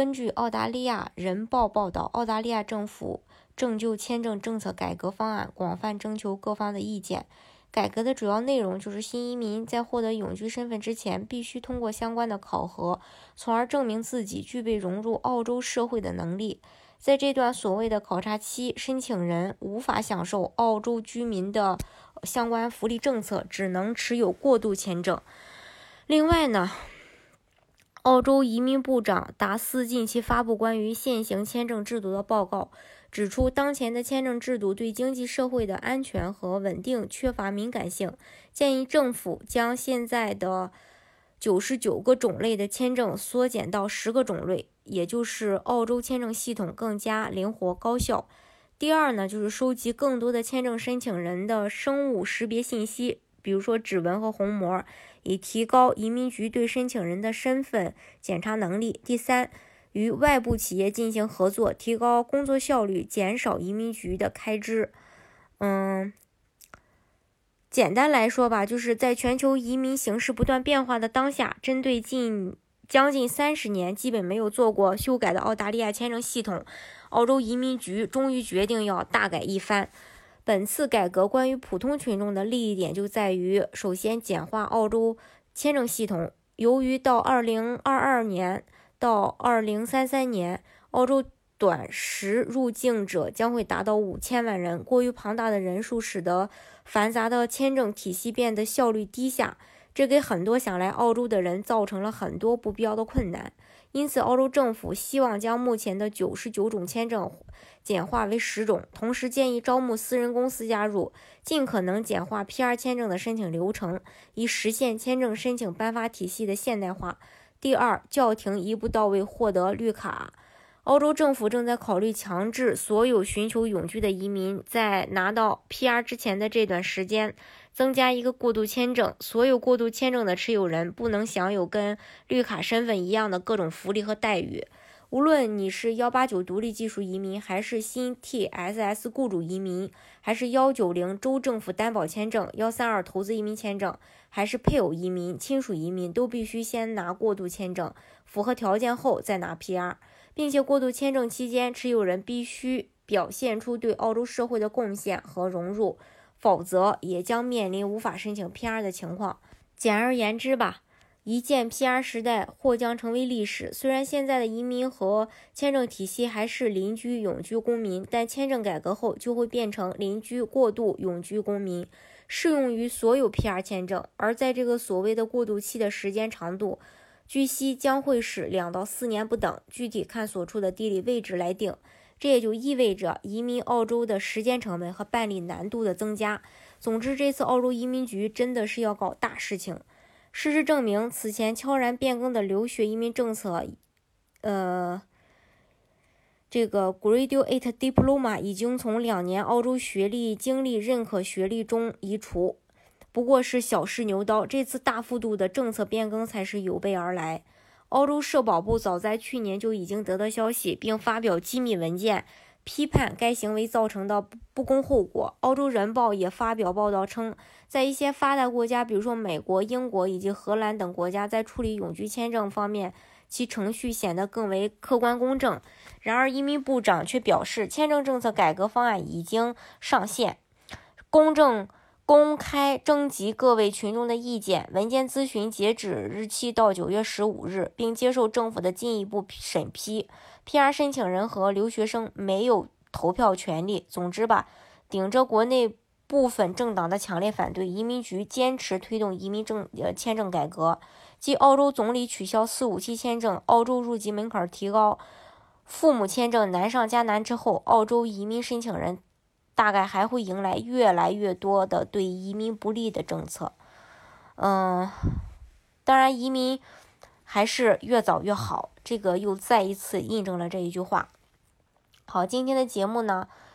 根据澳大利亚人报报道，澳大利亚政府正就签证政策改革方案广泛征求各方的意见。改革的主要内容就是，新移民在获得永居身份之前，必须通过相关的考核，从而证明自己具备融入澳洲社会的能力。在这段所谓的考察期，申请人无法享受澳洲居民的相关福利政策，只能持有过渡签证。另外呢？澳洲移民部长达斯近期发布关于现行签证制度的报告，指出当前的签证制度对经济社会的安全和稳定缺乏敏感性，建议政府将现在的九十九个种类的签证缩减到十个种类，也就是澳洲签证系统更加灵活高效。第二呢，就是收集更多的签证申请人的生物识别信息。比如说指纹和虹膜，以提高移民局对申请人的身份检查能力。第三，与外部企业进行合作，提高工作效率，减少移民局的开支。嗯，简单来说吧，就是在全球移民形势不断变化的当下，针对近将近三十年基本没有做过修改的澳大利亚签证系统，澳洲移民局终于决定要大改一番。本次改革关于普通群众的利益点就在于，首先简化澳洲签证系统。由于到二零二二年到二零三三年，澳洲短时入境者将会达到五千万人，过于庞大的人数使得繁杂的签证体系变得效率低下，这给很多想来澳洲的人造成了很多不必要的困难。因此，澳洲政府希望将目前的九十九种签证简化为十种，同时建议招募私人公司加入，尽可能简化 PR 签证的申请流程，以实现签证申请颁发体系的现代化。第二，叫停一步到位获得绿卡。澳洲政府正在考虑强制所有寻求永居的移民在拿到 PR 之前的这段时间。增加一个过渡签证，所有过渡签证的持有人不能享有跟绿卡身份一样的各种福利和待遇。无论你是幺八九独立技术移民，还是新 TSS 雇主移民，还是幺九零州政府担保签证、幺三二投资移民签证，还是配偶移民、亲属移民，都必须先拿过渡签证，符合条件后再拿 PR，并且过渡签证期间，持有人必须表现出对澳洲社会的贡献和融入。否则也将面临无法申请 PR 的情况。简而言之吧，一键 PR 时代或将成为历史。虽然现在的移民和签证体系还是邻居永居公民，但签证改革后就会变成邻居过渡永居公民，适用于所有 PR 签证。而在这个所谓的过渡期的时间长度，据悉将会是两到四年不等，具体看所处的地理位置来定。这也就意味着移民澳洲的时间成本和办理难度的增加。总之，这次澳洲移民局真的是要搞大事情。事实证明，此前悄然变更的留学移民政策，呃，这个 Graduate Diploma 已经从两年澳洲学历经历认可学历中移除，不过是小试牛刀。这次大幅度的政策变更才是有备而来。澳洲社保部早在去年就已经得到消息，并发表机密文件，批判该行为造成的不公后果。澳洲人报也发表报道称，在一些发达国家，比如说美国、英国以及荷兰等国家，在处理永居签证方面，其程序显得更为客观公正。然而，移民部长却表示，签证政策改革方案已经上线，公正。公开征集各位群众的意见，文件咨询截止日期到九月十五日，并接受政府的进一步审批。PR 申请人和留学生没有投票权利。总之吧，顶着国内部分政党的强烈反对，移民局坚持推动移民证呃签证改革。继澳洲总理取消四五七签证、澳洲入籍门槛提高、父母签证难上加难之后，澳洲移民申请人。大概还会迎来越来越多的对移民不利的政策，嗯，当然移民还是越早越好，这个又再一次印证了这一句话。好，今天的节目呢